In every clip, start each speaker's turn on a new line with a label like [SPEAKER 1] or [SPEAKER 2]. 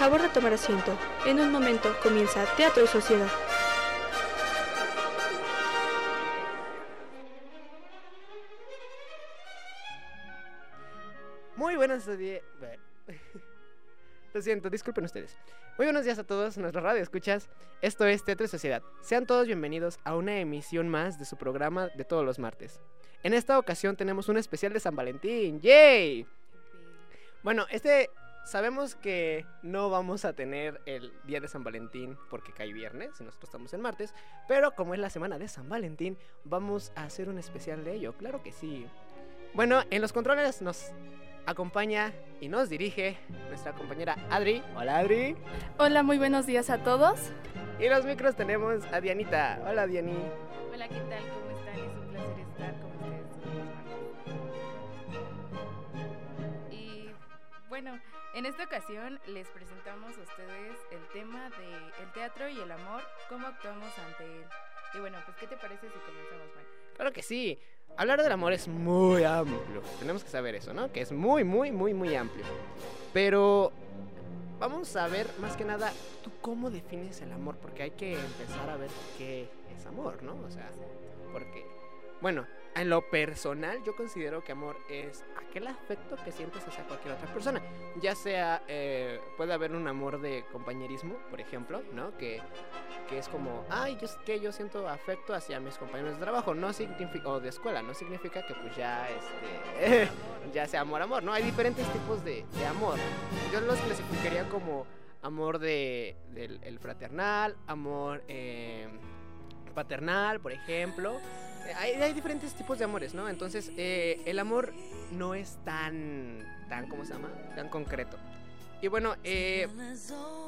[SPEAKER 1] Favor de tomar asiento. En un momento comienza Teatro y Sociedad.
[SPEAKER 2] Muy buenos días. Lo siento, disculpen ustedes. Muy buenos días a todos, nuestra radio escuchas. Esto es Teatro y Sociedad. Sean todos bienvenidos a una emisión más de su programa de todos los martes. En esta ocasión tenemos un especial de San Valentín. ¡Yay! Bueno, este sabemos que no vamos a tener el día de San Valentín porque cae viernes y nosotros estamos en martes, pero como es la semana de San Valentín, vamos a hacer un especial de ello, claro que sí. Bueno, en los controles nos acompaña y nos dirige nuestra compañera Adri. Hola Adri.
[SPEAKER 3] Hola, muy buenos días a todos.
[SPEAKER 2] Y los micros tenemos a Dianita. Hola Diani.
[SPEAKER 4] Hola, ¿qué tal? ¿Cómo están? Es un placer estar con ustedes. Y bueno, en esta ocasión les presentamos a ustedes el tema de el teatro y el amor, cómo actuamos ante él. Y bueno, pues ¿qué te parece si comenzamos, Mike?
[SPEAKER 2] Claro que sí. Hablar del amor es muy amplio. Tenemos que saber eso, ¿no? Que es muy, muy, muy, muy amplio. Pero vamos a ver más que nada tú cómo defines el amor, porque hay que empezar a ver qué es amor, ¿no? O sea, porque, bueno, en lo personal yo considero que amor es aquel afecto que sientes hacia cualquier otra persona. Ya sea, eh, puede haber un amor de compañerismo, por ejemplo, ¿no? Que, que es como, ay, yo, que yo siento afecto hacia mis compañeros de trabajo, no significa, o de escuela, no significa que pues ya, este, ya sea amor, amor, ¿no? Hay diferentes tipos de, de amor. Yo los clasificaría como amor de, del el fraternal, amor eh, paternal, por ejemplo. Hay, hay diferentes tipos de amores, ¿no? Entonces, eh, el amor no es tan, tan, ¿cómo se llama? Tan concreto. Y bueno, eh,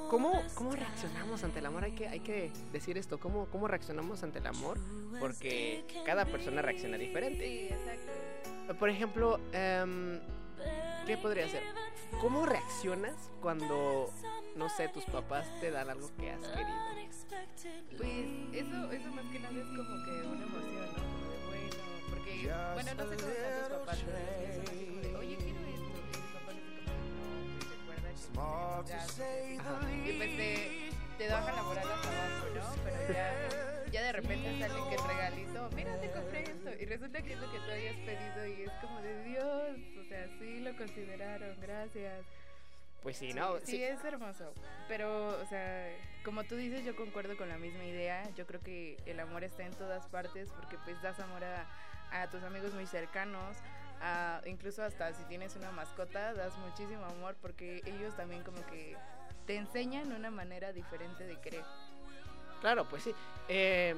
[SPEAKER 2] ¿cómo, ¿cómo reaccionamos ante el amor? Hay que, hay que decir esto, ¿cómo, ¿cómo reaccionamos ante el amor? Porque cada persona reacciona diferente.
[SPEAKER 4] Sí, exacto.
[SPEAKER 2] Por ejemplo, em, ¿qué podría ser? ¿Cómo reaccionas cuando, no sé, tus papás te dan algo que has querido?
[SPEAKER 4] Pues eso, eso más que nada es como que bueno, no sé cómo están tus papás, pero es que son de, oye, quiero esto, y tus papás así como no, pues recuerda que ya, y pues te, te bajan la moral hasta abajo, ¿no? Pero ya, ya de repente sale que el regalito, mira, te compré esto, y resulta que es lo que tú habías pedido, y es como de Dios, o sea, sí lo consideraron, gracias.
[SPEAKER 2] Pues sí, ¿no?
[SPEAKER 4] Sí, es hermoso. Pero, o sea, como tú dices, yo concuerdo con la misma idea. Yo creo que el amor está en todas partes porque pues das amor a, a tus amigos muy cercanos. A, incluso hasta si tienes una mascota, das muchísimo amor porque ellos también como que te enseñan una manera diferente de querer.
[SPEAKER 2] Claro, pues sí. Eh,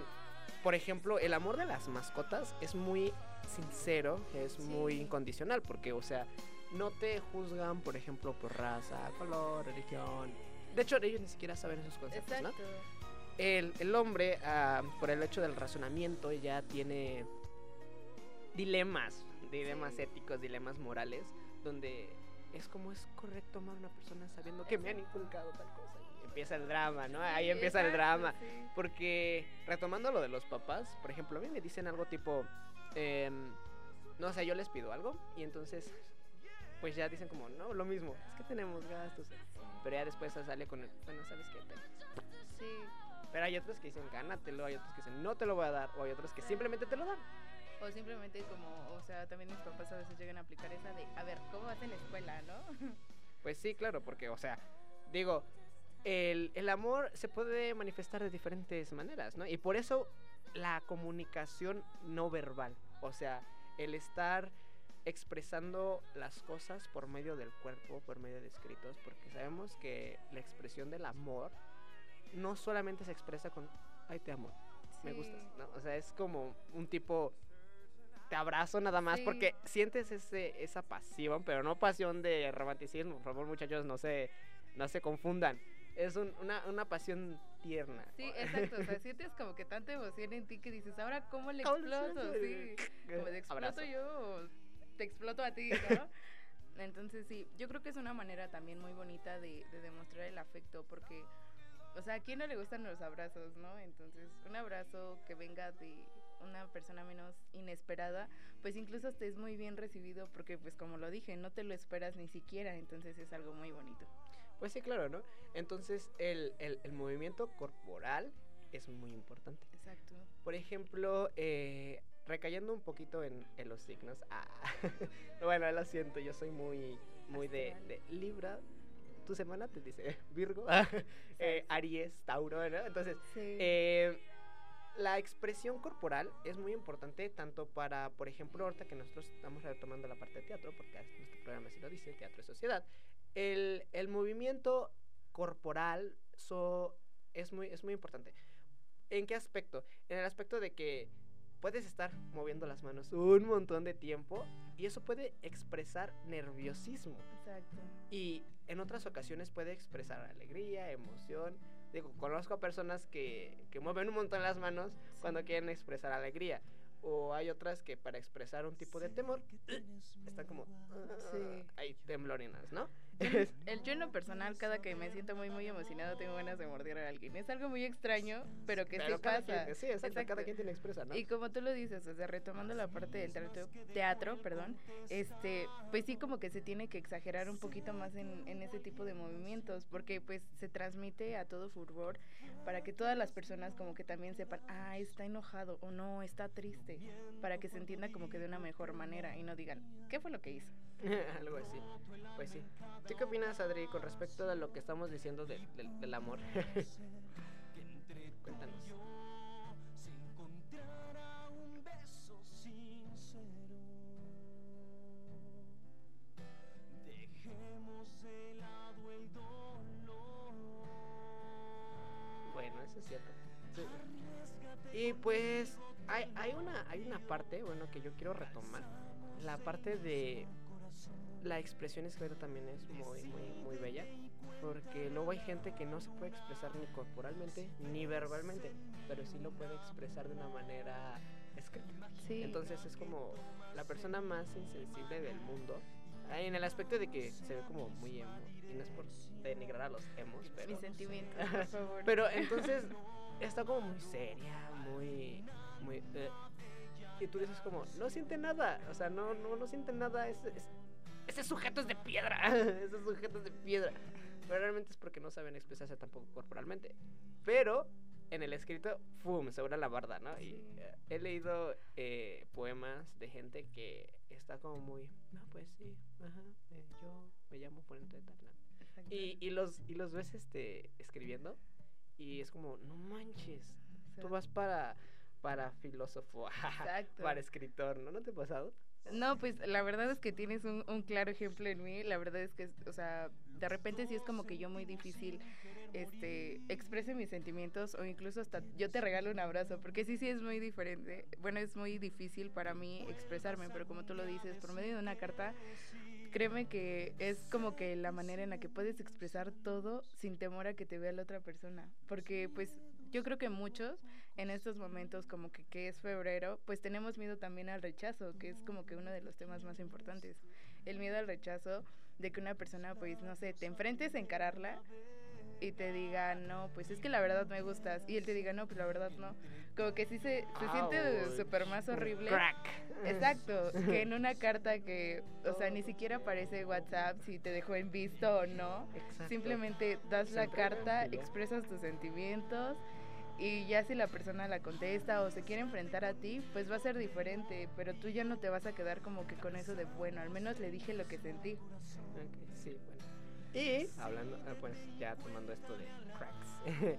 [SPEAKER 2] por ejemplo, el amor de las mascotas es muy sincero, es muy incondicional, porque, o sea, no te juzgan, por ejemplo, por raza, color, religión. De hecho, ellos ni siquiera saben esos conceptos, ¿no? El, el hombre, ah, por el hecho del razonamiento, ya tiene dilemas, dilemas éticos, dilemas morales, donde es como es correcto amar a una persona sabiendo que me han inculcado tal cosa. Y empieza el drama, ¿no? Ahí
[SPEAKER 4] Sí,
[SPEAKER 2] empieza el drama.
[SPEAKER 4] sí.
[SPEAKER 2] Porque, retomando lo de los papás, por ejemplo, a mí me dicen algo tipo, em, no sé, yo les pido algo y entonces, pues ya dicen como, no, lo mismo, es que tenemos gastos. Pero ya después sale con el, bueno, ¿sabes qué? Ten".
[SPEAKER 4] Sí.
[SPEAKER 2] Pero hay otros que dicen, gánatelo, hay otros que dicen, no te lo voy a dar, o hay otros que simplemente te lo dan.
[SPEAKER 4] O simplemente como, o sea, también mis papás a veces llegan a aplicar esa de, a ver, ¿cómo vas en la escuela, no?
[SPEAKER 2] Pues sí, claro, porque, o sea, digo, el, el amor se puede manifestar de diferentes maneras, ¿no? Y por eso la comunicación no verbal, o sea, el estar expresando las cosas por medio del cuerpo, por medio de escritos, porque sabemos que la expresión del amor no solamente se expresa con, ay, te amo, me gustas, ¿no? O sea, es como un tipo, te abrazo nada más,
[SPEAKER 4] Sí.
[SPEAKER 2] porque sientes ese, esa pasión, pero no pasión de romanticismo, por favor muchachos, no se, no se confundan. Es un- una, una pasión tierna.
[SPEAKER 4] Sí, exacto, o sea, sientes como que tanta emoción en ti que dices, ahora cómo le
[SPEAKER 2] ¿Cómo le
[SPEAKER 4] exploto, sí, como de exploto
[SPEAKER 2] Abrazo.
[SPEAKER 4] yo te exploto a ti, ¿no? Entonces sí, yo creo que es una manera también muy bonita de, de demostrar el afecto porque, o sea, ¿a quién no le gustan los abrazos, no? Entonces, un abrazo que venga de una persona menos inesperada, pues incluso hasta es muy bien recibido porque, pues como lo dije, no te lo esperas ni siquiera, entonces es algo muy bonito.
[SPEAKER 2] Pues sí, claro, ¿no? Entonces, el, el, el movimiento corporal es muy importante.
[SPEAKER 4] Exacto.
[SPEAKER 2] Por ejemplo, eh, recayendo un poquito en, en los signos. Ah, bueno, lo siento, yo soy muy, muy de, de Libra. Tu semana te dice Virgo, eh, Aries, Tauro, ¿no? Entonces,
[SPEAKER 3] Sí.
[SPEAKER 2] eh, la expresión corporal es muy importante tanto para, por ejemplo, ahorita que nosotros estamos retomando la parte de teatro, porque nuestro programa sí lo dice, teatro y sociedad, el, el movimiento corporal so- es, muy, es muy importante. ¿En qué aspecto? En el aspecto de que puedes estar moviendo las manos un montón de tiempo y eso puede expresar nerviosismo.
[SPEAKER 4] Exacto.
[SPEAKER 2] Y en otras ocasiones puede expresar alegría, emoción. Digo, conozco a personas que, que mueven un montón las manos cuando quieren expresar alegría. O hay otras que para expresar un tipo de temor están como
[SPEAKER 4] Sí.
[SPEAKER 2] ahí temblorinas, ¿no?
[SPEAKER 4] El yo en lo personal, cada que me siento muy, muy emocionado, tengo ganas de morder a alguien. Es algo muy extraño, pero que
[SPEAKER 2] Pero
[SPEAKER 4] sí
[SPEAKER 2] cada
[SPEAKER 4] pasa.
[SPEAKER 2] quien- sí, exacto, cada quien tiene expresa, ¿no?
[SPEAKER 4] Y como tú lo dices, o sea, retomando la parte del teatro, teatro, perdón, este, pues sí como que se tiene que exagerar un poquito más en, en ese tipo de movimientos, porque pues se transmite a todo furor para que todas las personas como que también sepan, ah, está enojado o no, está triste, para que se entienda como que de una mejor manera y no digan, ¿qué fue lo que hizo?
[SPEAKER 2] Algo así. Pues sí. ¿Tú qué opinas, Adri, con respecto a lo que estamos diciendo del- amor? Cuéntanos. Bueno, eso es cierto. Y pues hay, hay una hay una parte, bueno, que yo quiero retomar. La parte de la expresión escrita también es muy muy muy bella, porque luego hay gente que no se puede expresar ni corporalmente ni verbalmente, pero sí lo puede expresar de una manera escrita.
[SPEAKER 4] Sí.
[SPEAKER 2] Entonces es como la persona más insensible del mundo. ah, En el aspecto de que se ve como muy emo. Y no es por denigrar a los emos, pero.
[SPEAKER 4] Mis sentimientos, por favor.
[SPEAKER 2] Pero entonces está como muy seria, muy. muy eh, y tú dices como, no siente nada. O sea, no, no, no siente nada. Es, es- ese sujeto es de piedra. ese sujeto es de piedra. Pero realmente es porque no saben expresarse tampoco corporalmente. Pero en el escrito, ¡fum! Sobre la barda, ¿no? Y eh, he leído eh, poemas de gente que está como muy, no, pues sí, ajá, eh, yo me llamo Fuente de.
[SPEAKER 4] Exacto.
[SPEAKER 2] Y, y los, y los ves este, escribiendo y es como, no manches, tú vas para, para filósofo,
[SPEAKER 4] Exacto.
[SPEAKER 2] para escritor, ¿no? ¿No te ha pasado?
[SPEAKER 4] No, pues la verdad es que tienes un, claro ejemplo en mí. La verdad es que, o sea, de repente sí es como que yo muy difícil, este, exprese mis sentimientos o incluso hasta yo te regalo un abrazo, porque sí, sí es muy diferente. Bueno, es muy difícil para mí expresarme, pero como tú lo dices, por medio de una carta, créeme que es como que la manera en la que puedes expresar todo sin temor a que te vea la otra persona. Porque pues yo creo que muchos en estos momentos como que, que es febrero, pues tenemos miedo también al rechazo, que es como que uno de los temas más importantes. El miedo al rechazo de que una persona pues no sé, te enfrentes a encararla y te diga, no, pues es que la verdad me gustas. Y él te diga, no, pues la verdad no. Como que sí se, se siente súper más horrible.
[SPEAKER 2] Crack.
[SPEAKER 4] Exacto, que en una carta que, o sea, ni siquiera aparece WhatsApp si te dejó en visto o no.
[SPEAKER 2] Exacto.
[SPEAKER 4] Simplemente das la carta, expresas tus sentimientos y ya si la persona la contesta o se quiere enfrentar a ti, pues va a ser diferente, pero tú ya no te vas a quedar como que con eso de, bueno, al menos le dije lo que sentí.
[SPEAKER 2] Ok, sí, bueno. Y hablando, ah, pues ya tomando esto de cracks.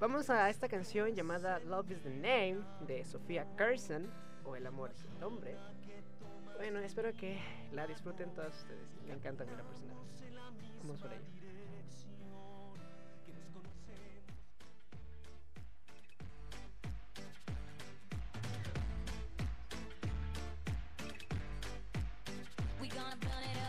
[SPEAKER 2] Vamos a esta canción llamada Love is the Name de Sofía Carson o El amor es el nombre. Bueno, espero que la disfruten todos ustedes. Me encanta a mí la personal. Vamos por ello.
[SPEAKER 5] Gonna burn it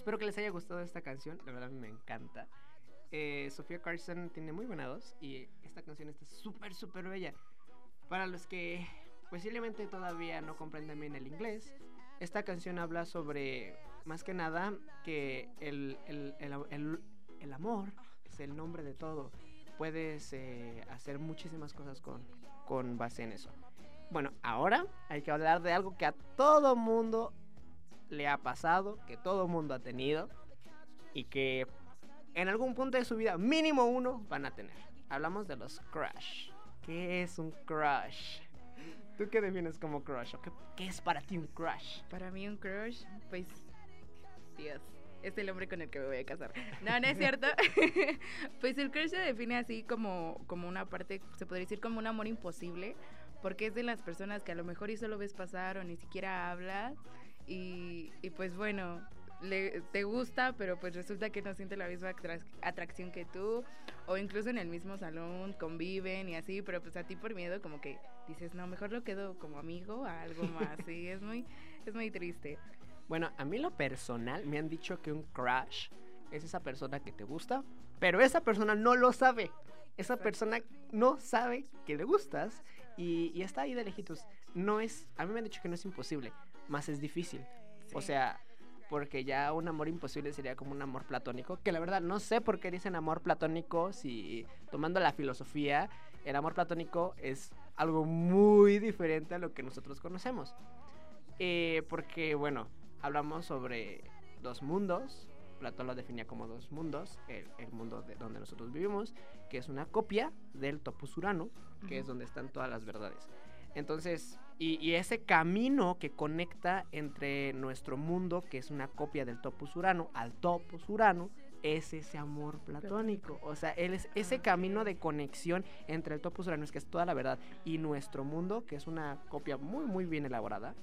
[SPEAKER 2] espero que les haya gustado esta canción. La verdad me encanta. Eh, Sofía Carson tiene muy buena voz y esta canción está súper, súper bella. Para los que posiblemente todavía no comprenden bien el inglés, esta canción habla sobre, más que nada, que el, el- el- el- amor es el nombre de todo. Puedes eh, hacer muchísimas cosas con, con base en eso. Bueno, ahora hay que hablar de algo que a todo mundo le ha pasado, que todo mundo ha tenido y que en algún punto de su vida, mínimo uno, van a tener. Hablamos de los crush. ¿Qué es un crush? ¿Tú qué defines como crush? ¿O qué, qué es para ti un crush?
[SPEAKER 4] Para mí un crush, pues, Dios, es el hombre con el que me voy a casar. No, no es cierto. pues el crush se define así como, como una parte, se podría decir como un amor imposible, porque es de las personas que a lo mejor y solo ves pasar o ni siquiera hablas. Y, y pues bueno, le, te gusta, pero pues resulta que no siente la misma atrac- atracción que tú, o incluso en el mismo salón conviven y así, pero pues a ti por miedo como que dices, no, mejor lo quedo como amigo a algo más, sí, es muy, es muy triste.
[SPEAKER 2] Bueno, a mí lo personal me han dicho que un crush es esa persona que te gusta, pero esa persona no lo sabe. Esa persona no sabe que le gustas y, y está ahí de lejitos. No es, a mí me han dicho que no es imposible, más es difícil. O
[SPEAKER 4] Sí.
[SPEAKER 2] sea, porque ya un amor imposible sería como un amor platónico, que la verdad no sé por qué dicen amor platónico si tomando la filosofía, el amor platónico es algo muy diferente a lo que nosotros conocemos. Eh, porque, bueno, hablamos sobre dos mundos. Platón lo definía como dos mundos. El, el mundo de donde nosotros vivimos, que es una copia del topos urano, que es
[SPEAKER 4] Ujú.
[SPEAKER 2] donde están todas las verdades. Entonces, y, y ese camino que conecta entre nuestro mundo, que es una copia del topos urano, al topos urano, es ese amor platónico. O sea, él es ese
[SPEAKER 4] Ah,
[SPEAKER 2] camino de conexión entre el topos urano, que es toda la verdad, y nuestro mundo, que es una copia muy, muy bien elaborada,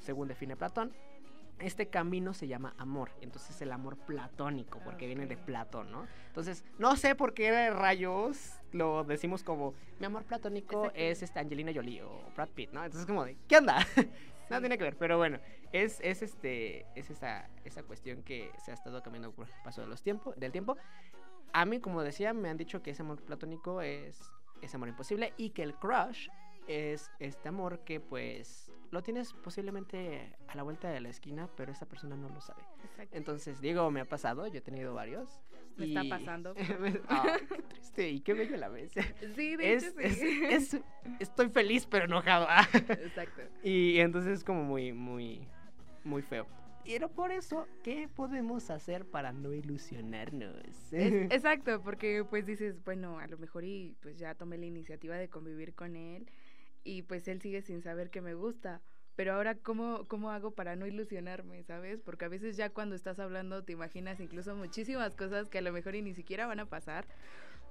[SPEAKER 2] según define Platón. Este camino se llama amor, entonces el amor platónico, porque viene de. Platón, ¿no? Entonces, no sé por qué de rayos lo decimos como mi amor platónico
[SPEAKER 4] Exacto.
[SPEAKER 2] es este Angelina Jolie o Brad Pitt, ¿no? Entonces como de, ¿qué onda? Nada tiene que ver, pero bueno, es, es este es esa, esa cuestión que se ha estado cambiando por el paso de los tiempos, del tiempo. A mí, como decía, me han dicho que ese amor platónico es ese amor imposible y que el crush es este amor que pues lo tienes posiblemente a la vuelta de la esquina, pero esa persona no lo sabe.
[SPEAKER 4] Exacto.
[SPEAKER 2] Entonces, digo, me ha pasado, yo he tenido varios.
[SPEAKER 4] Me está pasando.
[SPEAKER 2] Qué triste y qué bello la vez.
[SPEAKER 4] Sí, de
[SPEAKER 2] Es,
[SPEAKER 4] hecho
[SPEAKER 2] es-
[SPEAKER 4] sí.
[SPEAKER 2] es- estoy feliz pero enojado.
[SPEAKER 4] Exacto.
[SPEAKER 2] y entonces es como muy, muy, muy feo. Y era por eso, ¿qué podemos hacer para no ilusionarnos?
[SPEAKER 4] Es- exacto, porque pues dices, bueno, a lo mejor y pues ya tomé la iniciativa de convivir con él y pues él sigue sin saber que me gusta. Pero ahora, ¿cómo, ¿cómo hago para no ilusionarme, sabes? Porque a veces ya cuando estás hablando te imaginas incluso muchísimas cosas que a lo mejor y ni siquiera van a pasar.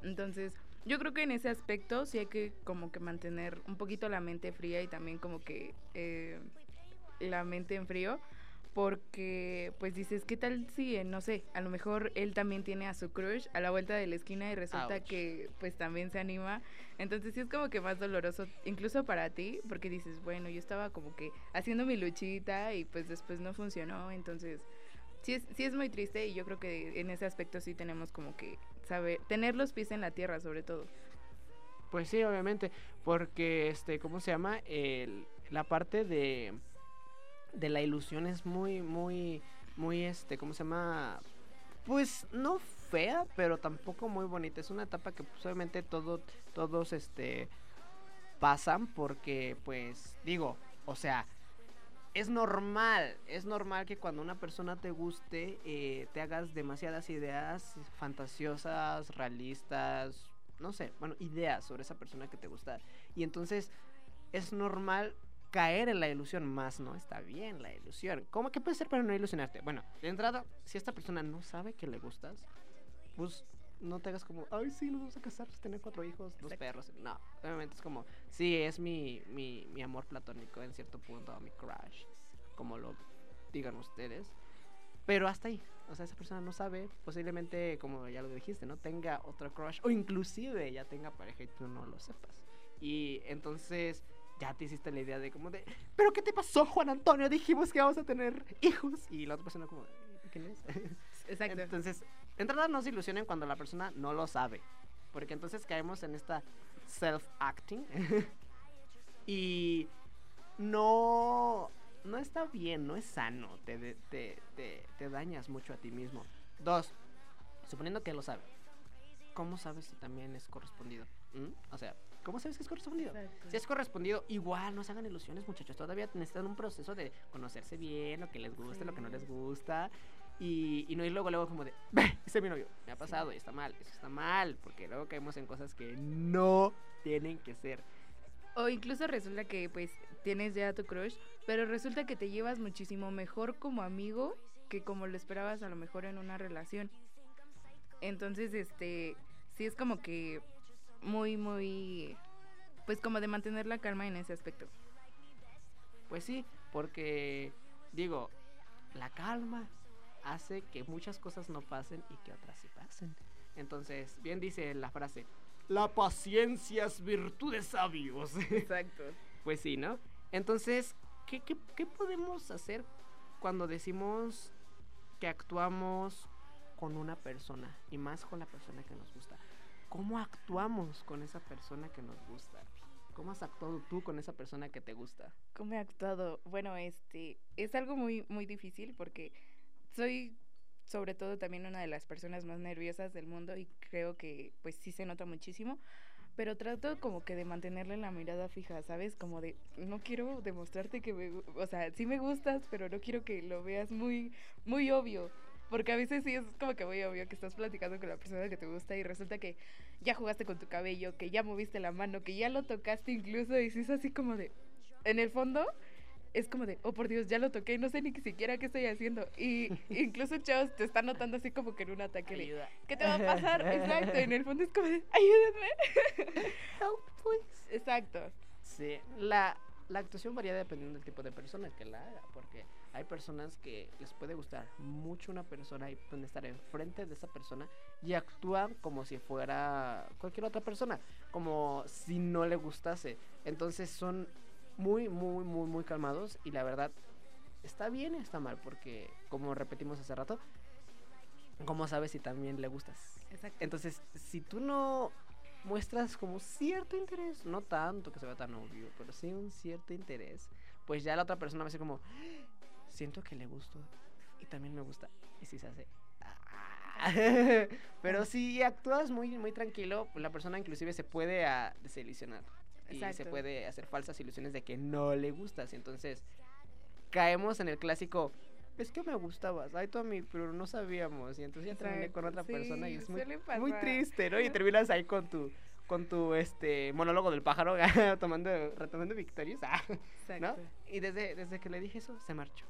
[SPEAKER 4] Entonces, yo creo que en ese aspecto sí hay que como que mantener un poquito la mente fría y también como que eh, la mente en frío porque pues dices, ¿qué tal si, no sé, a lo mejor él también tiene a su crush a la vuelta de la esquina y resulta
[SPEAKER 2] Ouch.
[SPEAKER 4] que pues también se anima? Entonces sí es como que más doloroso, incluso para ti, porque dices, bueno, yo estaba como que haciendo mi luchita y pues después no funcionó, entonces sí es, sí es muy triste y yo creo que en ese aspecto sí tenemos como que saber, tener los pies en la tierra sobre todo.
[SPEAKER 2] Pues sí, obviamente, porque, este, ¿cómo se llama? El, la parte de, de la ilusión es muy, muy, muy, este, ¿cómo se llama? Pues no fea, pero tampoco muy bonita. Es una etapa que pues, obviamente todo, todos, este, pasan porque, pues, digo, o sea, es normal, es normal que cuando una persona te guste, eh, te hagas demasiadas ideas fantasiosas, realistas, no sé, bueno, ideas sobre esa persona que te gusta. Y entonces es normal caer en la ilusión, más no está bien la ilusión. ¿Cómo que puede ser para no ilusionarte? Bueno, de entrada, si esta persona no sabe que le gustas, pues no te hagas como, ay, sí, nos vamos a casar, tener cuatro hijos, dos
[SPEAKER 4] Exacto.
[SPEAKER 2] perros. No, obviamente es como, sí, es mi, mi, mi amor platónico en cierto punto, mi crush, como lo digan ustedes. Pero hasta ahí, o sea, esa persona no sabe, posiblemente, como ya lo dijiste, ¿no? Tenga otro crush, o inclusive ya tenga pareja y tú no lo sepas. Y entonces, ya te hiciste la idea de como de, ¿pero qué te pasó, Juan Antonio? Dijimos que vamos a tener hijos. Y la otra persona como, ¿quién es?
[SPEAKER 4] Exacto.
[SPEAKER 2] Entonces, de entrada no se ilusionen cuando la persona no lo sabe. Porque entonces caemos en esta self-acting. y no, no está bien, no es sano. Te, te, te, te dañas mucho a ti mismo. Dos, suponiendo que lo sabe. ¿Cómo sabes si también es correspondido? ¿Mm? O sea, ¿cómo sabes que es correspondido?
[SPEAKER 4] Exacto.
[SPEAKER 2] Si es correspondido, igual no se hagan ilusiones, muchachos. Todavía necesitan un proceso de conocerse bien, lo que les gusta, lo que no les gusta. Y, y no ir luego, luego como de, "Ve, ese es mi novio, me ha pasado y está mal, eso está mal. Porque luego caemos en cosas que no tienen que ser.
[SPEAKER 4] O incluso resulta que pues tienes ya tu crush, pero resulta que te llevas muchísimo mejor como amigo que como lo esperabas a lo mejor en una relación. Entonces, este, sí es como que muy, muy, pues como de mantener la calma en ese aspecto.
[SPEAKER 2] Pues sí, porque digo, la calma hace que muchas cosas no pasen y que otras sí pasen. Entonces, bien dice la frase, la paciencia es virtud de sabios.
[SPEAKER 4] Exacto.
[SPEAKER 2] Pues sí, ¿no? Entonces, ¿qué, qué, qué podemos hacer cuando decimos que actuamos con una persona y más con la persona que nos gusta? ¿Cómo actuamos con esa persona que nos gusta? ¿Cómo has actuado tú con esa persona que te gusta?
[SPEAKER 4] ¿Cómo he actuado? Bueno, este, es algo muy, muy difícil porque soy sobre todo también una de las personas más nerviosas del mundo y creo que pues sí se nota muchísimo, pero trato como que de mantenerle la mirada fija, ¿sabes? Como de, no quiero demostrarte que me, o sea, sí me gustas, pero no quiero que lo veas muy, muy obvio. Porque a veces sí es como que muy obvio que estás platicando con la persona que te gusta y resulta que ya jugaste con tu cabello, que ya moviste la mano, que ya lo tocaste incluso y sí es así como de, en el fondo es como de, oh por Dios, ya lo toqué, no sé ni siquiera qué estoy haciendo. Y incluso chavos te están notando así como que en un ataque
[SPEAKER 2] Ayuda.
[SPEAKER 4] ¿qué te va a pasar? Exacto, en el fondo es como de, ayúdenme. Exacto.
[SPEAKER 2] Sí, la, la actuación varía dependiendo del tipo de persona que la haga, porque hay personas que les puede gustar mucho una persona y pueden estar enfrente de esa persona y actúan como si fuera cualquier otra persona, como si no le gustase. Entonces son muy, muy, muy, muy calmados y la verdad está bien y está mal, porque como repetimos hace rato, ¿cómo sabes si también le gustas?
[SPEAKER 4] Exacto.
[SPEAKER 2] Entonces, si tú no muestras como cierto interés, no tanto que se vea tan obvio, pero sí un cierto interés, pues ya la otra persona va a ser como, siento que le gusto y también me gusta. Y si se hace... Pero si actúas muy, muy tranquilo, pues la persona inclusive se puede desilusionar. Y se puede hacer falsas ilusiones de que no le gustas. Entonces caemos en el clásico, es que me gustabas, ay tú a mí, pero no sabíamos. Y entonces ya terminé con otra persona y es muy, muy triste, ¿no? Y terminas ahí con tu con tu este monólogo del pájaro tomando retomando victorias ah, ¿no?
[SPEAKER 4] Exacto.
[SPEAKER 2] y desde, desde que le dije eso se marchó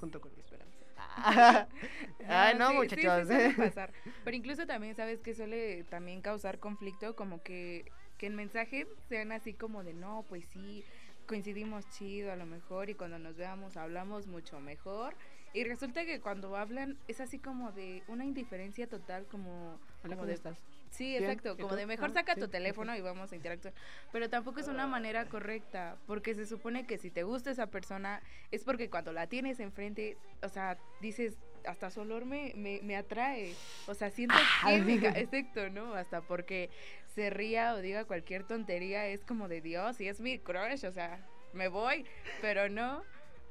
[SPEAKER 2] junto con mi esperanza Ah. ay no
[SPEAKER 4] sí,
[SPEAKER 2] muchachos
[SPEAKER 4] sí pasar. Pero incluso también sabes que suele también causar conflicto, como que, que en mensaje sean así como de no, pues sí, coincidimos chido a lo mejor y cuando nos veamos hablamos mucho mejor. Y resulta que cuando hablan es así como de una indiferencia total, como,
[SPEAKER 2] Hola,
[SPEAKER 4] como
[SPEAKER 2] ¿cómo
[SPEAKER 4] de
[SPEAKER 2] estás?
[SPEAKER 4] Sí,
[SPEAKER 2] Bien,
[SPEAKER 4] exacto,
[SPEAKER 2] ¿y
[SPEAKER 4] como
[SPEAKER 2] tú?
[SPEAKER 4] de mejor
[SPEAKER 2] Ah,
[SPEAKER 4] saca
[SPEAKER 2] sí,
[SPEAKER 4] tu teléfono y vamos a interactuar. Pero tampoco es una manera correcta, porque se supone que si te gusta esa persona es porque cuando la tienes enfrente, o sea, dices, hasta su olor me, me, me atrae, o sea, siento
[SPEAKER 2] Ah.
[SPEAKER 4] química, exacto, ¿no? Hasta porque se ría o diga cualquier tontería, es como de Dios, y es mi crush, o sea, me voy, pero no,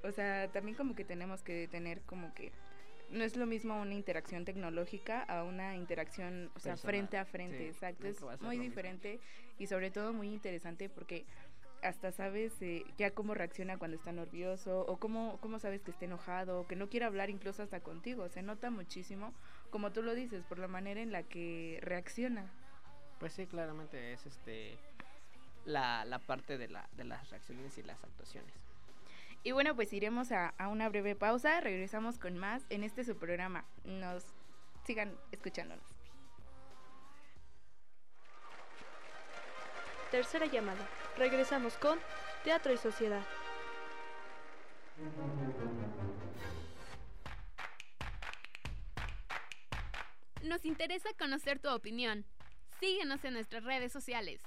[SPEAKER 4] o sea, también como que tenemos que tener como que no es lo mismo una interacción tecnológica a una interacción, o sea,
[SPEAKER 2] Personal,
[SPEAKER 4] frente a frente,
[SPEAKER 2] sí,
[SPEAKER 4] exacto. Es muy
[SPEAKER 2] mismo.
[SPEAKER 4] diferente y sobre todo muy interesante porque hasta sabes eh, ya cómo reacciona cuando está nervioso o cómo, cómo sabes que está enojado o que no quiere hablar incluso hasta contigo. Se nota muchísimo, como tú lo dices, por la manera en la que reacciona.
[SPEAKER 2] pues sí claramente es este la, la parte de, la, de las reacciones y las actuaciones
[SPEAKER 4] Y bueno, pues iremos a, a una breve pausa, regresamos con más en este su programa. Nos sigan escuchándonos.
[SPEAKER 1] Tercera llamada. Regresamos con Teatro y Sociedad.
[SPEAKER 6] Nos interesa conocer tu opinión. Síguenos en nuestras redes sociales.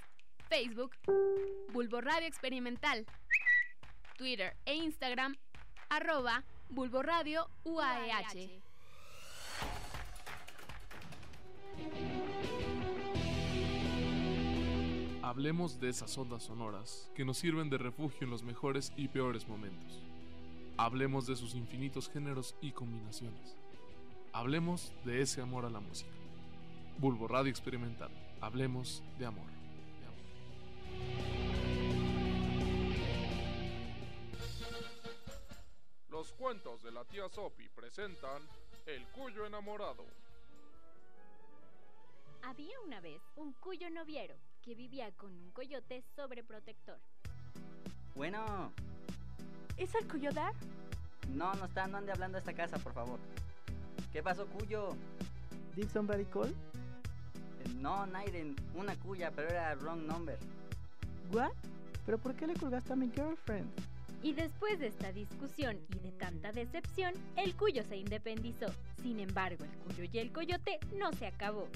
[SPEAKER 6] Facebook, Bulbo Radio Experimental. Twitter e Instagram, arroba UAEH.
[SPEAKER 7] Hablemos de esas ondas sonoras que nos sirven de refugio en los mejores y peores momentos. Hablemos de sus infinitos géneros y combinaciones. Hablemos de ese amor a la música. Bulbo Radio Experimental. Hablemos de amor. De amor.
[SPEAKER 8] Los cuentos de la tía Sophie presentan El Cuyo Enamorado.
[SPEAKER 9] Había una vez un cuyo noviero que vivía con un coyote sobreprotector.
[SPEAKER 10] Bueno,
[SPEAKER 3] ¿Es el Cuyodar?
[SPEAKER 10] no, no está, no ande hablando a esta casa, por favor. ¿Qué pasó, Cuyo?
[SPEAKER 11] Did somebody call?
[SPEAKER 10] Eh, No, Naiden, una cuya, pero era wrong number.
[SPEAKER 11] What? ¿Pero por qué le colgaste a mi girlfriend?
[SPEAKER 9] Y después de esta discusión y de tanta decepción, el cuyo se independizó. Sin embargo, el cuyo y el coyote no se acabó.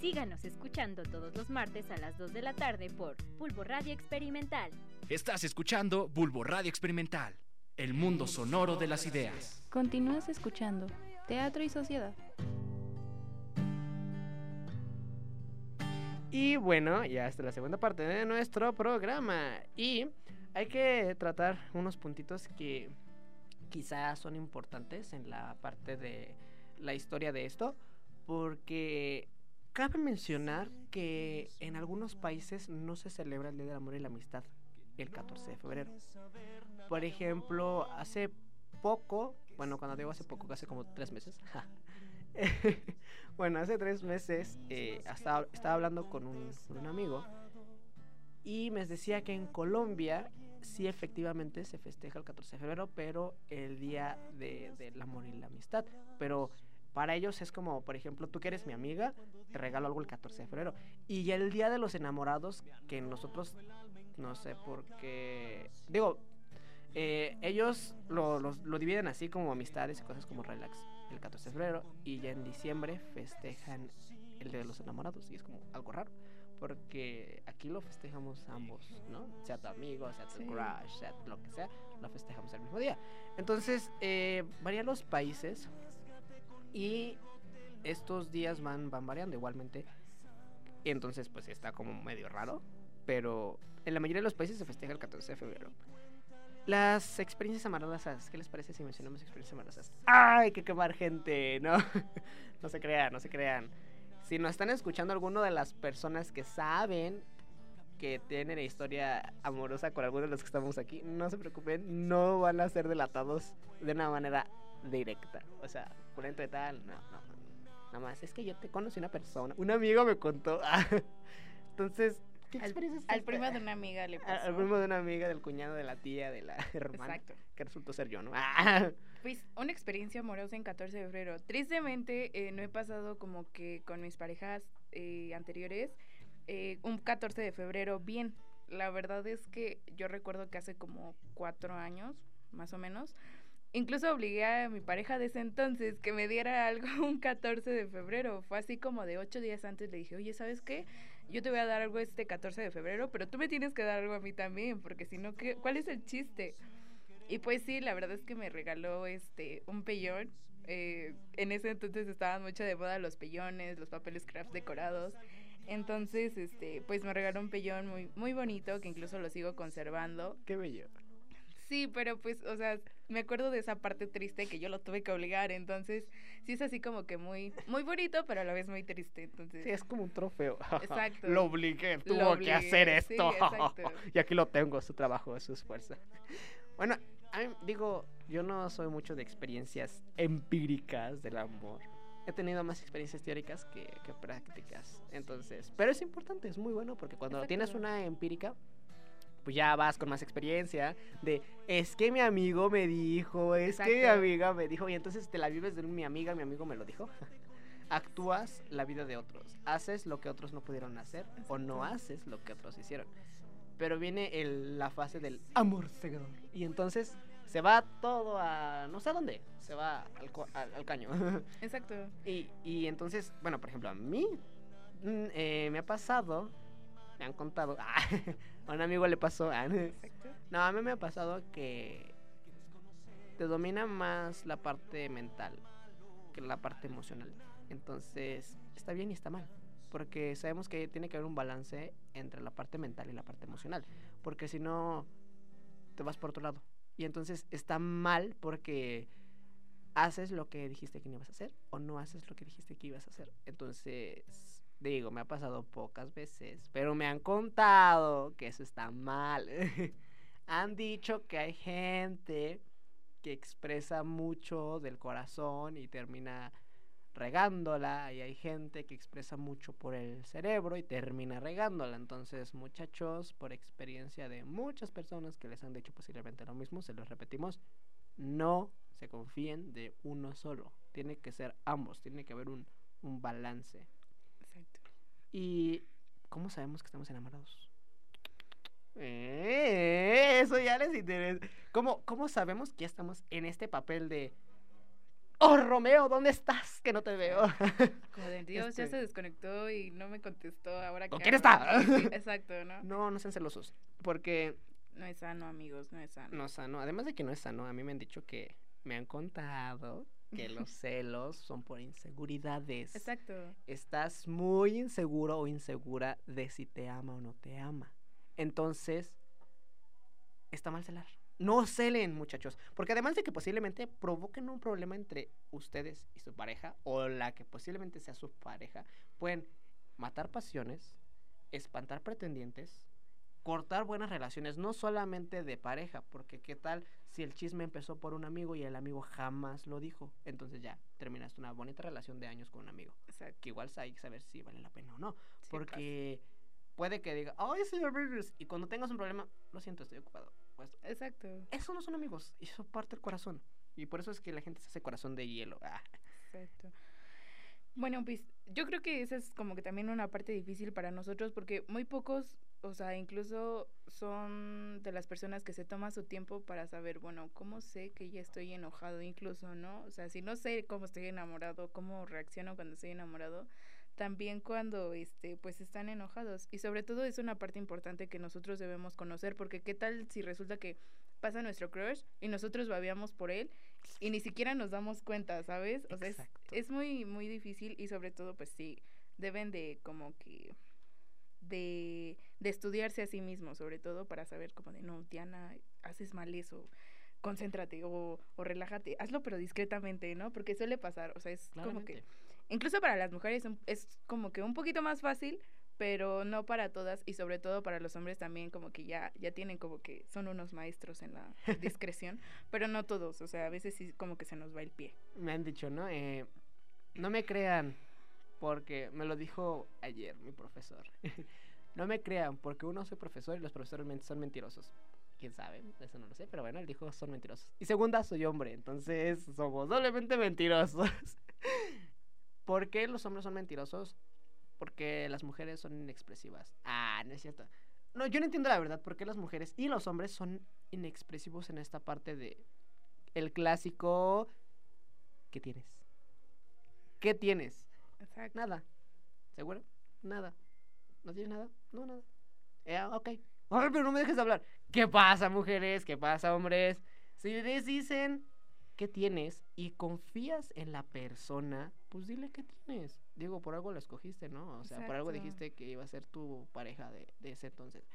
[SPEAKER 9] Síganos escuchando todos los martes a las 2 de la tarde por Pulvo Radio Experimental.
[SPEAKER 12] Estás escuchando Bulbo Radio Experimental, el mundo sonoro de las ideas.
[SPEAKER 3] Continúas escuchando Teatro y Sociedad.
[SPEAKER 2] Y bueno, ya está la segunda parte de nuestro programa. Y hay que tratar unos puntitos que quizás son importantes en la parte de la historia de esto. Porque cabe mencionar que en algunos países no se celebra el Día del Amor y la Amistad el 14 de febrero. Por ejemplo, hace poco, bueno, cuando digo hace poco, hace como tres meses. bueno, hace tres meses eh, estaba, hablando con un amigo y me decía que en Colombia sí efectivamente se festeja el 14 de febrero, pero el día de- del amor y la amistad. Pero para ellos es como, por ejemplo, tú que eres mi amiga, te regalo algo el 14 de febrero. Y ya el día de los enamorados, que nosotros, no sé por qué, digo, eh, ellos lo, los- lo dividen así como amistades y cosas como relax el 14 de febrero y ya en diciembre festejan el Día de los Enamorados y es como algo raro porque aquí lo festejamos ambos, ¿no? Sea tu amigo, sea tu
[SPEAKER 3] Sí.
[SPEAKER 2] crush, sea lo que sea, lo festejamos el mismo día. Entonces, eh, varían los países y estos días van, van variando igualmente. Entonces, pues está como medio raro, pero en la mayoría de los países se festeja el 14 de febrero. Las experiencias amorosas, ¿qué les parece si mencionamos experiencias amorosas? ¡Ay, hay que quemar gente! No, no se crean, no se crean. Si nos están escuchando alguno de las personas que saben que tienen historia amorosa con alguno de los que estamos aquí, no se preocupen, no van a ser delatados de una manera directa. O sea, por dentro de tal, no, no. Nada más, es que yo te conocí una persona, un amigo me contó. Entonces, ¿qué
[SPEAKER 4] Al,
[SPEAKER 2] experiencias
[SPEAKER 4] al
[SPEAKER 2] te-
[SPEAKER 4] primo de una amiga le
[SPEAKER 2] a-
[SPEAKER 4] pasó.
[SPEAKER 2] Al primo de una amiga, del cuñado, de la tía, de la hermana.
[SPEAKER 4] Exacto.
[SPEAKER 2] Que resultó ser yo, ¿no? Ah,
[SPEAKER 4] Pues una experiencia amorosa en 14 de febrero. Tristemente eh, no he pasado como que con mis parejas eh, anteriores eh, un 14 de febrero bien. La verdad es que yo recuerdo que hace como cuatro años, más o menos, incluso obligué a mi pareja de ese entonces que me diera algo un 14 de febrero. Fue así como de ocho días antes le dije, oye, ¿sabes qué? Yo te voy a dar algo este 14 de febrero, pero tú me tienes que dar algo a mí también, porque si no, ¿qué- ¿cuál es el chiste? Y pues sí, la verdad es que me regaló este un pellón. Eh, en ese entonces estaban mucho de moda los pellones, los papeles craft decorados. Entonces, este, pues me regaló un pellón muy, muy bonito que incluso lo sigo conservando.
[SPEAKER 2] qué bello.
[SPEAKER 4] Sí, pero pues, o sea, me acuerdo de esa parte triste que yo lo tuve que obligar. Entonces, sí es así como que muy, muy bonito, pero a la vez muy triste. Entonces,
[SPEAKER 2] Sí, es como un trofeo.
[SPEAKER 4] Exacto.
[SPEAKER 2] Lo obligué, tuvo
[SPEAKER 4] Lo
[SPEAKER 2] que hacer esto. y aquí lo tengo, su trabajo, su esfuerzo. Bueno, mí, digo, yo no soy mucho de experiencias empíricas del amor. He tenido más experiencias teóricas que, que prácticas. Entonces, pero es importante, es muy bueno porque cuando
[SPEAKER 4] Exacto.
[SPEAKER 2] tienes una empírica, pues ya vas con más experiencia de es que mi amigo me dijo, es que mi
[SPEAKER 4] Exacto.
[SPEAKER 2] amiga me dijo y entonces te la vives de mi amiga, mi amigo me lo dijo. Actúas la vida de otros, haces lo que otros no pudieron hacer o no haces lo que otros hicieron. Pero viene el- la fase del amor cegador y entonces se va todo a no sé a dónde, se va al, al- al caño.
[SPEAKER 4] exacto.
[SPEAKER 2] Y, y entonces, bueno, por ejemplo, a mí mm, eh, me ha pasado me han contado. a un amigo le pasó. ah, no, a mí me ha pasado que te domina más la parte mental que la parte emocional. Entonces, está bien y está mal. Porque sabemos que tiene que haber un balance entre la parte mental y la parte emocional. Porque si no, te vas por otro lado. Y entonces está mal porque haces lo que dijiste que no ibas a hacer o no haces lo que dijiste que ibas a hacer. Entonces, digo, me ha pasado pocas veces, pero me han contado que eso está mal. han dicho que hay gente que expresa mucho del corazón y termina regándola y hay gente que expresa mucho por el cerebro y termina regándola. Entonces, muchachos, por experiencia de muchas personas que les han dicho posiblemente lo mismo, se los repetimos, no se confíen de uno solo. Tiene que ser ambos, tiene que haber un, un balance. ¿Y cómo sabemos que estamos enamorados? Eh, eso ya les interesa. ¿Cómo, ¿Cómo sabemos que ya estamos en este papel de... Oh, Romeo, ¿dónde estás? Que no te veo.
[SPEAKER 4] Como de Dios, ya
[SPEAKER 2] Este-
[SPEAKER 4] se desconectó y no me contestó. Ahora
[SPEAKER 2] ¿Con quién
[SPEAKER 4] hago?"
[SPEAKER 2] está?
[SPEAKER 4] Exacto, ¿no?
[SPEAKER 2] No, no sean celosos. Porque
[SPEAKER 4] No es sano, amigos, no es sano.
[SPEAKER 2] no es sano. Además de que no es sano, a mí me han dicho que me han contado que los celos son por inseguridades.
[SPEAKER 4] Exacto.
[SPEAKER 2] Estás muy inseguro o insegura de si te ama o no te ama. Entonces, está mal celar. No celen, muchachos. Porque además de que posiblemente provoquen un problema entre ustedes y su pareja, o la que posiblemente sea su pareja, pueden matar pasiones, espantar pretendientes, cortar buenas relaciones, no solamente de pareja, porque qué tal si el chisme empezó por un amigo y el amigo jamás lo dijo. Entonces ya terminaste una bonita relación de años con un amigo.
[SPEAKER 4] Exacto.
[SPEAKER 2] Que igual hay que saber si vale la pena o no.
[SPEAKER 4] Sí
[SPEAKER 2] porque puede que diga, ay, señor Burgers", Y cuando tengas un problema, lo siento, estoy ocupado. Pues
[SPEAKER 4] Exacto.
[SPEAKER 2] eso no son amigos, eso parte del corazón. Y por eso es que la gente se hace corazón de hielo. Ah.
[SPEAKER 4] Exacto. Bueno, pues yo creo que esa es como que también una parte difícil para nosotros porque muy pocos, o sea, incluso son de las personas que se toman su tiempo para saber, bueno, ¿cómo sé que ya estoy enojado incluso, no? O sea, si no sé cómo estoy enamorado, cómo reacciono cuando estoy enamorado, también cuando este pues están enojados y sobre todo es una parte importante que nosotros debemos conocer porque qué tal si resulta que pasa nuestro crush y nosotros babeamos por él y ni siquiera nos damos cuenta, ¿sabes? O sea, es, es muy muy difícil y sobre todo pues sí deben de como que de, de estudiarse a sí mismos, sobre todo para saber como de no, Diana, haces mal eso, concéntrate o, o relájate, hazlo pero discretamente, ¿no? Porque suele pasar, o sea, es como que incluso para las mujeres es como que un poquito más fácil, pero no para todas y sobre todo para los hombres también como que ya ya tienen como que son unos maestros en la discreción, pero no todos, o sea, a veces sí como que se nos va el pie.
[SPEAKER 2] Me han dicho, ¿no? Eh, no me crean, porque me lo dijo ayer mi profesor. no me crean, porque uno soy profesor y los profesores son mentirosos. ¿Quién sabe? Eso no lo sé, pero bueno, él dijo son mentirosos. Y segunda, soy hombre, entonces somos doblemente mentirosos. ¿Por qué los hombres son mentirosos? Porque las mujeres son inexpresivas. Ah, no es cierto. No, yo no entiendo la verdad por qué las mujeres y los hombres son inexpresivos en esta parte de el clásico ¿qué tienes? ¿Qué tienes?
[SPEAKER 4] Exacto.
[SPEAKER 2] Nada. ¿Seguro? Nada. ¿No tienes nada? No, nada. Eh, ah, ok. Ay, pero no me dejes de hablar. ¿Qué pasa, mujeres? ¿Qué pasa, hombres? Si les dicen qué tienes y confías en la persona, pues dile qué tienes. Digo, por algo lo escogiste, ¿no? O sea, por algo dijiste que iba a ser tu pareja de, de ese entonces.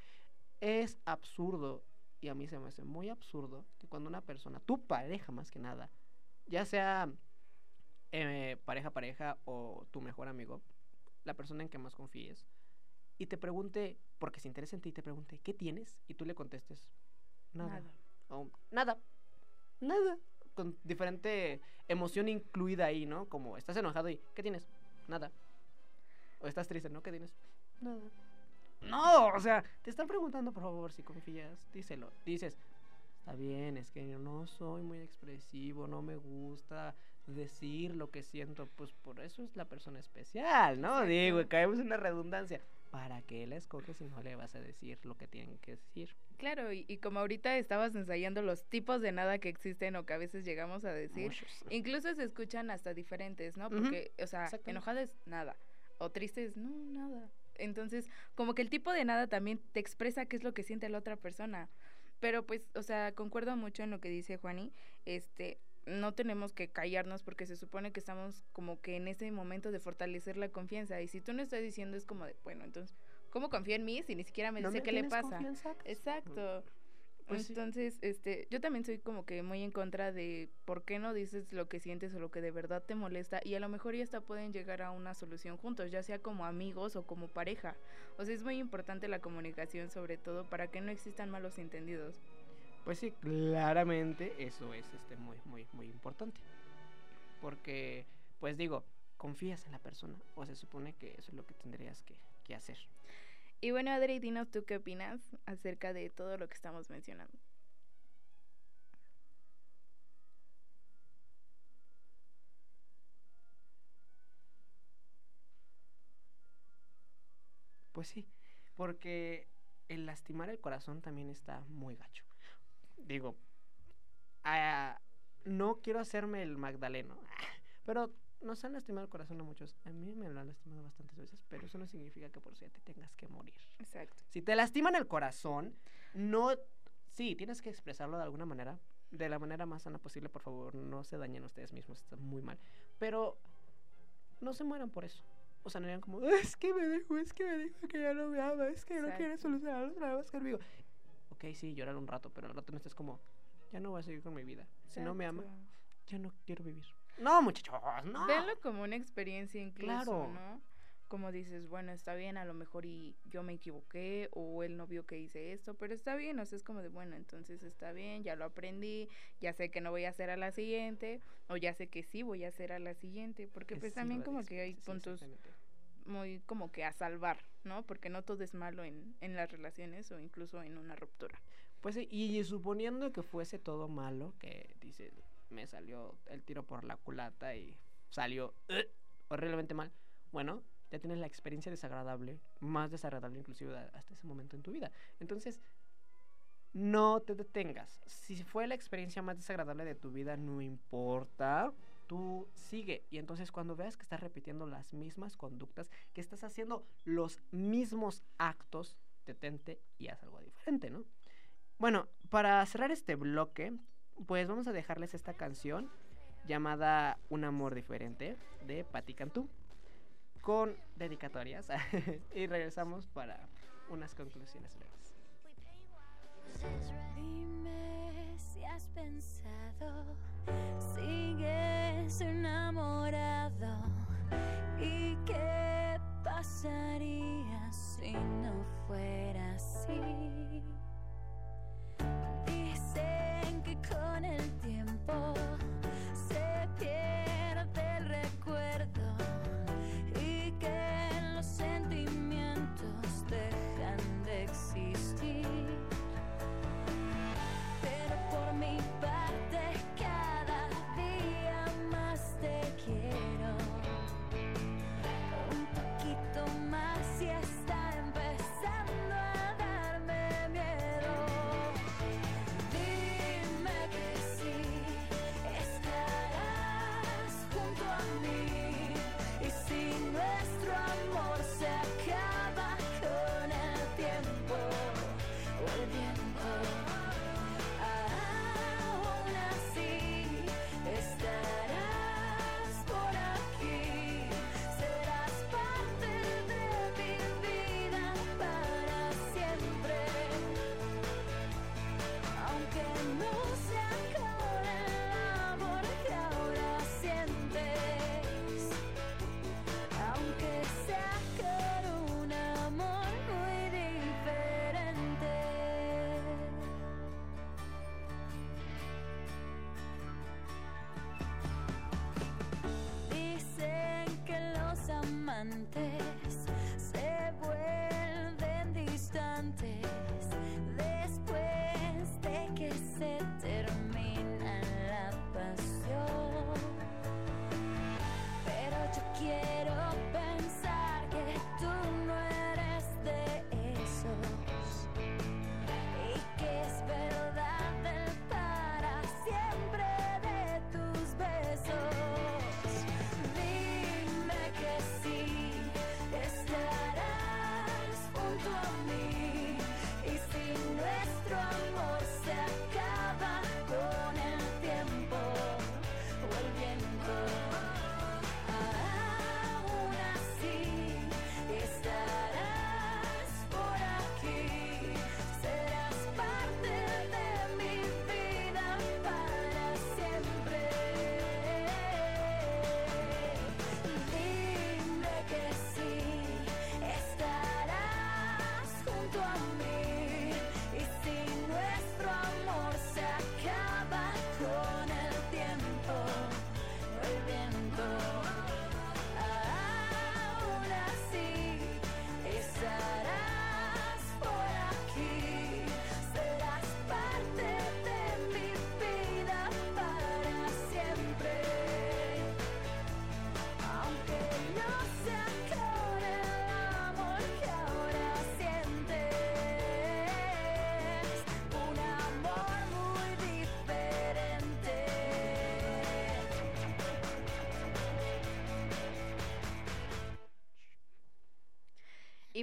[SPEAKER 2] Es absurdo, y a mí se me hace muy absurdo, que cuando una persona, tu pareja más que nada, ya sea eh, pareja pareja o tu mejor amigo, la persona en que más confíes, y te pregunte, porque se interesa en ti, y te pregunte, ¿qué tienes? Y tú le contestes, nada.
[SPEAKER 4] Nada.
[SPEAKER 2] O, nada. Nada. Con diferente emoción incluida ahí, ¿no? Como estás enojado y, ¿qué tienes? Nada. O estás triste, ¿no? ¿Qué tienes? Nada. No, o sea, te están preguntando, por favor, si confías, díselo. Dices, está bien, es que yo no soy muy expresivo, no me gusta decir lo que siento, pues por eso es la persona especial, ¿no?
[SPEAKER 4] Exacto.
[SPEAKER 2] Digo, caemos en una redundancia. ¿Para qué la escoges si no le vas a decir lo que tienen que decir?
[SPEAKER 4] Claro, y, y como ahorita estabas ensayando los tipos de nada que existen o que a veces llegamos a decir,
[SPEAKER 2] Muchos.
[SPEAKER 4] incluso se escuchan hasta diferentes, ¿no? Porque, o sea, enojada es nada, o triste es no, nada, Entonces, como que el tipo de nada también te expresa qué es lo que siente la otra persona. Pero pues, o sea, concuerdo mucho en lo que dice Juani. Este, no tenemos que callarnos porque se supone que estamos como que en ese momento de fortalecer la confianza. Y si tú no estás diciendo es como de, bueno, entonces, ¿cómo confía en mí si ni siquiera me
[SPEAKER 2] No
[SPEAKER 4] dice
[SPEAKER 2] me
[SPEAKER 4] qué le pasa?
[SPEAKER 2] confianza.
[SPEAKER 4] Exacto.
[SPEAKER 2] Pues sí.
[SPEAKER 4] Entonces, este, yo también soy como que muy en contra de por qué no dices lo que sientes o lo que de verdad te molesta y a lo mejor ya hasta pueden llegar a una solución juntos, ya sea como amigos o como pareja. O sea, es muy importante la comunicación sobre todo para que no existan malos entendidos.
[SPEAKER 2] Pues sí, claramente eso es este muy, muy, muy importante. Porque, pues digo, confías en la persona. O se supone que eso es lo que tendrías que, que hacer.
[SPEAKER 4] Y bueno, Adri, dinos tú qué opinas acerca de todo lo que estamos mencionando.
[SPEAKER 2] Pues sí, porque el lastimar el corazón también está muy gacho. Digo, ah, no quiero hacerme el Magdaleno, pero nos han lastimado el corazón a muchos. A mí me lo han lastimado bastantes veces, pero eso no significa que por eso ya te tengas que morir.
[SPEAKER 4] Exacto.
[SPEAKER 2] Si te lastiman el corazón, no... Sí, tienes que expresarlo de alguna manera, de la manera más sana posible, por favor, no se dañen ustedes mismos, está muy mal. Pero no se mueran por eso. O sea, no digan como, es que me dijo, es que me dijo que ya no me ama, es que no quiere solucionar los problemas conmigo. Ok, sí, llorar un rato, pero al rato no estés como, ya no voy a seguir con mi vida. Si no me ama, ya no quiero vivir. No, muchachos, no.
[SPEAKER 4] Véanlo como una experiencia incluso,
[SPEAKER 2] Claro.
[SPEAKER 4] ¿no? Como dices, bueno, está bien, a lo mejor y yo me equivoqué o él no vio que hice esto, pero está bien, o sea, es como de, bueno, entonces está bien, ya lo aprendí, ya sé que no voy a hacer a la siguiente, o ya sé que sí voy a hacer a la siguiente, porque pues
[SPEAKER 2] Sí,
[SPEAKER 4] también como que hay
[SPEAKER 2] sí,
[SPEAKER 4] puntos. Muy como que a salvar, ¿no? Porque no todo es malo en, en las relaciones o incluso en una ruptura.
[SPEAKER 2] Pues sí, y suponiendo que fuese todo malo, que dice, me salió el tiro por la culata y salió eh, horriblemente mal, bueno, ya tienes la experiencia desagradable, más desagradable inclusive hasta ese momento en tu vida. Entonces, no te detengas. Si fue la experiencia más desagradable de tu vida, no importa. Tú sigue. Y entonces cuando veas que estás repitiendo las mismas conductas, que estás haciendo los mismos actos, detente y haz algo diferente, ¿no? Bueno, para cerrar este bloque, pues vamos a dejarles esta canción llamada Un amor diferente de Patti Cantú con dedicatorias y regresamos para unas conclusiones breves.
[SPEAKER 5] Dime si has pensado, sigues enamorado y qué pasaría si no fuera así. Dicen que con el tiempo cantante.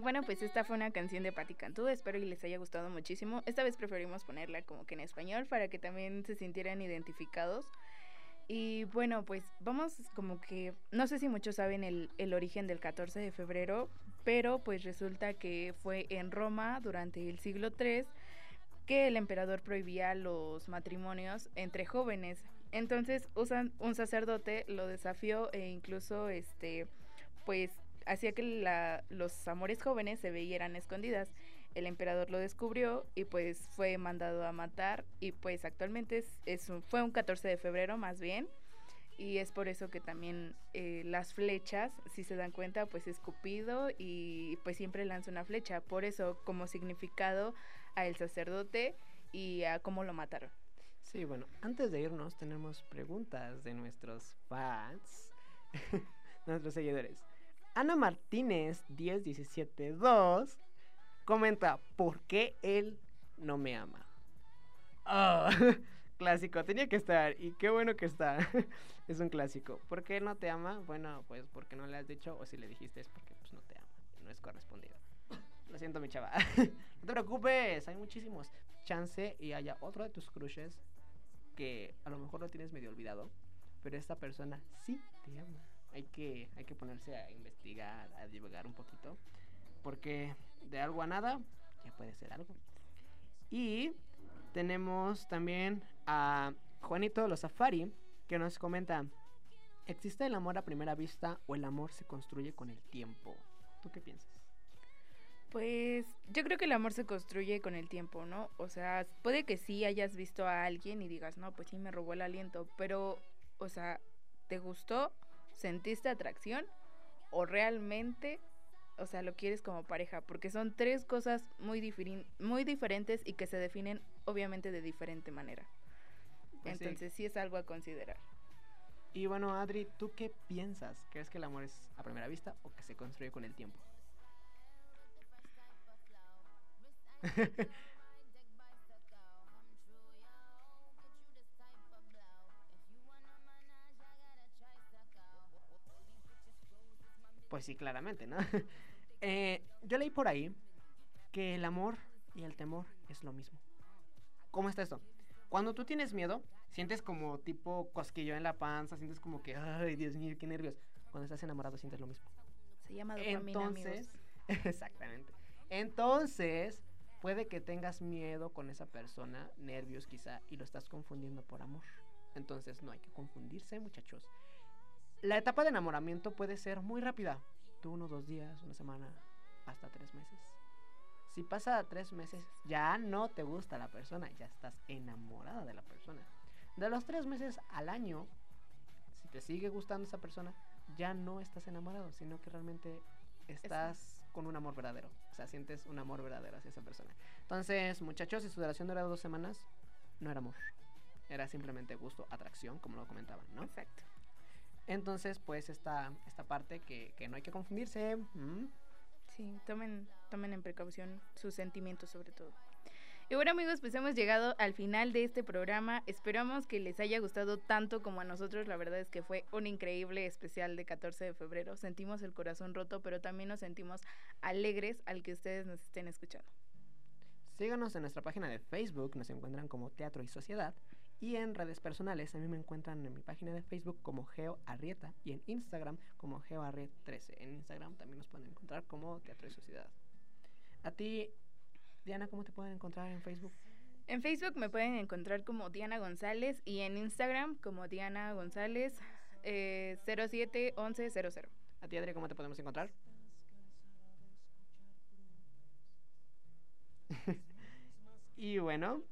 [SPEAKER 5] Y
[SPEAKER 4] bueno, pues esta fue una canción de Patti Cantú, espero y les haya gustado muchísimo. Esta vez preferimos ponerla como que en español para que también se sintieran identificados. Y bueno, pues vamos como que, no sé si muchos saben el, el origen del 14 de febrero, pero pues resulta que fue en Roma durante el siglo III que el emperador prohibía los matrimonios entre jóvenes. Entonces usan, un sacerdote lo desafió e incluso este pues hacía que la, los amores jóvenes se veieran escondidas. El emperador lo descubrió y pues fue mandado a matar y pues actualmente es, es un- fue un 14 de febrero más bien y es por eso que también eh, las flechas, si se dan cuenta, pues es Cupido y pues siempre lanza una flecha. Por eso como significado a el sacerdote y a cómo lo mataron.
[SPEAKER 2] Sí, bueno, antes de irnos tenemos preguntas de nuestros fans, nuestros seguidores. Ana Martínez 10172 comenta, ¿por qué él no me ama? Ah, clásico, tenía que estar y qué bueno que está. es un clásico. ¿Por qué no te ama? Bueno, pues porque no le has dicho o si le dijiste es porque pues no te ama, no es correspondido. Lo siento, mi chava. no te preocupes, hay muchísimos. Chance y haya otro de tus crushes que a lo mejor lo tienes medio olvidado, pero esta persona sí te ama. Hay que, hay que ponerse a investigar, a divagar un poquito, porque de algo a nada ya puede ser algo. Y tenemos también a Juanito Los Safari, que nos comenta, ¿existe el amor a primera vista o el amor se construye con el tiempo? ¿Tú qué piensas?
[SPEAKER 4] Pues yo creo que el amor se construye con el tiempo, ¿no? O sea, puede que sí hayas visto a alguien y digas, no, pues sí me robó el aliento, pero, o sea, ¿te gustó? ¿Sentiste atracción? ¿O realmente, o sea, lo quieres como pareja? Porque son tres cosas muy, muy diferentes y que se definen obviamente de diferente manera.
[SPEAKER 2] Pues sí.
[SPEAKER 4] Entonces sí es algo a considerar.
[SPEAKER 2] Y bueno, Adri, ¿tú qué piensas? ¿Crees que el amor es a primera vista o que se construye con el tiempo? Pues sí, claramente, ¿no? Eh, yo leí por ahí que el amor y el temor es lo mismo. ¿Cómo está esto? Cuando tú tienes miedo, sientes como tipo cosquillo en la panza, sientes como que, ay, Dios mío, qué nervios. Cuando estás enamorado sientes lo mismo.
[SPEAKER 4] Se llama dopamina,
[SPEAKER 2] Entonces,
[SPEAKER 4] amigos.
[SPEAKER 2] exactamente. Entonces, puede que tengas miedo con esa persona, nervios quizá, y lo estás confundiendo por amor. Entonces, no hay que confundirse, muchachos. La etapa de enamoramiento puede ser muy rápida. De uno, dos días, una semana, hasta tres meses. Si pasa tres meses, ya no te gusta la persona, ya estás enamorada de la persona. De los tres meses al año, si te sigue gustando esa persona, ya no estás enamorado, sino que realmente estás con un amor verdadero. O sea, sientes un amor verdadero hacia esa persona. Entonces, muchachos, si su duración dura dos semanas, no era amor. Era simplemente gusto, atracción, como lo comentaban, ¿no?
[SPEAKER 4] Exacto.
[SPEAKER 2] Entonces, pues esta, esta parte que, que no hay que confundirse. ¿m?
[SPEAKER 4] Sí, tomen, tomen en precaución sus sentimientos sobre todo. Y bueno amigos, pues hemos llegado al final de este programa. Esperamos que les haya gustado tanto como a nosotros. La verdad es que fue un increíble especial de 14 de febrero. Sentimos el corazón roto, pero también nos sentimos alegres al que ustedes nos estén escuchando.
[SPEAKER 2] Síganos en nuestra página de Facebook, nos encuentran como Teatro y Sociedad. Y en redes personales, a mí me encuentran en mi página de Facebook como Geo Arrieta y en Instagram como GeoArriet13. En Instagram también nos pueden encontrar como Teatro y Sociedad. A ti, Diana, ¿cómo te pueden encontrar en Facebook?
[SPEAKER 4] En Facebook me pueden encontrar como Diana González y en Instagram como Diana González eh, 071100.
[SPEAKER 2] A ti, Adri, ¿cómo te podemos encontrar? y bueno,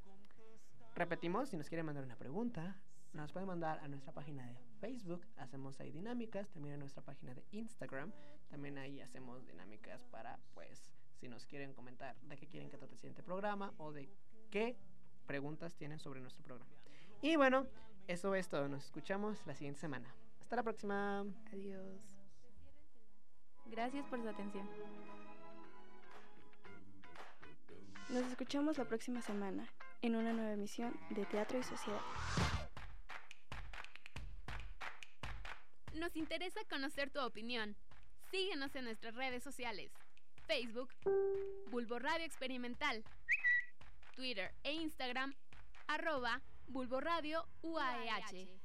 [SPEAKER 2] repetimos, si nos quieren mandar una pregunta, nos pueden mandar a nuestra página de Facebook, hacemos ahí dinámicas, también a nuestra página de Instagram, también ahí hacemos dinámicas para, pues, si nos quieren comentar de qué quieren que trate el siguiente programa o de qué preguntas tienen sobre nuestro programa. Y bueno, eso es todo, nos escuchamos la siguiente semana. Hasta la próxima.
[SPEAKER 4] Adiós.
[SPEAKER 3] Gracias por su atención.
[SPEAKER 1] Nos escuchamos la próxima semana en una nueva emisión de Teatro y Sociedad.
[SPEAKER 6] Nos interesa conocer tu opinión. Síguenos en nuestras redes sociales. Facebook, Bulbo Radio Experimental. Twitter e Instagram, arroba Bulbo Radio UAEH.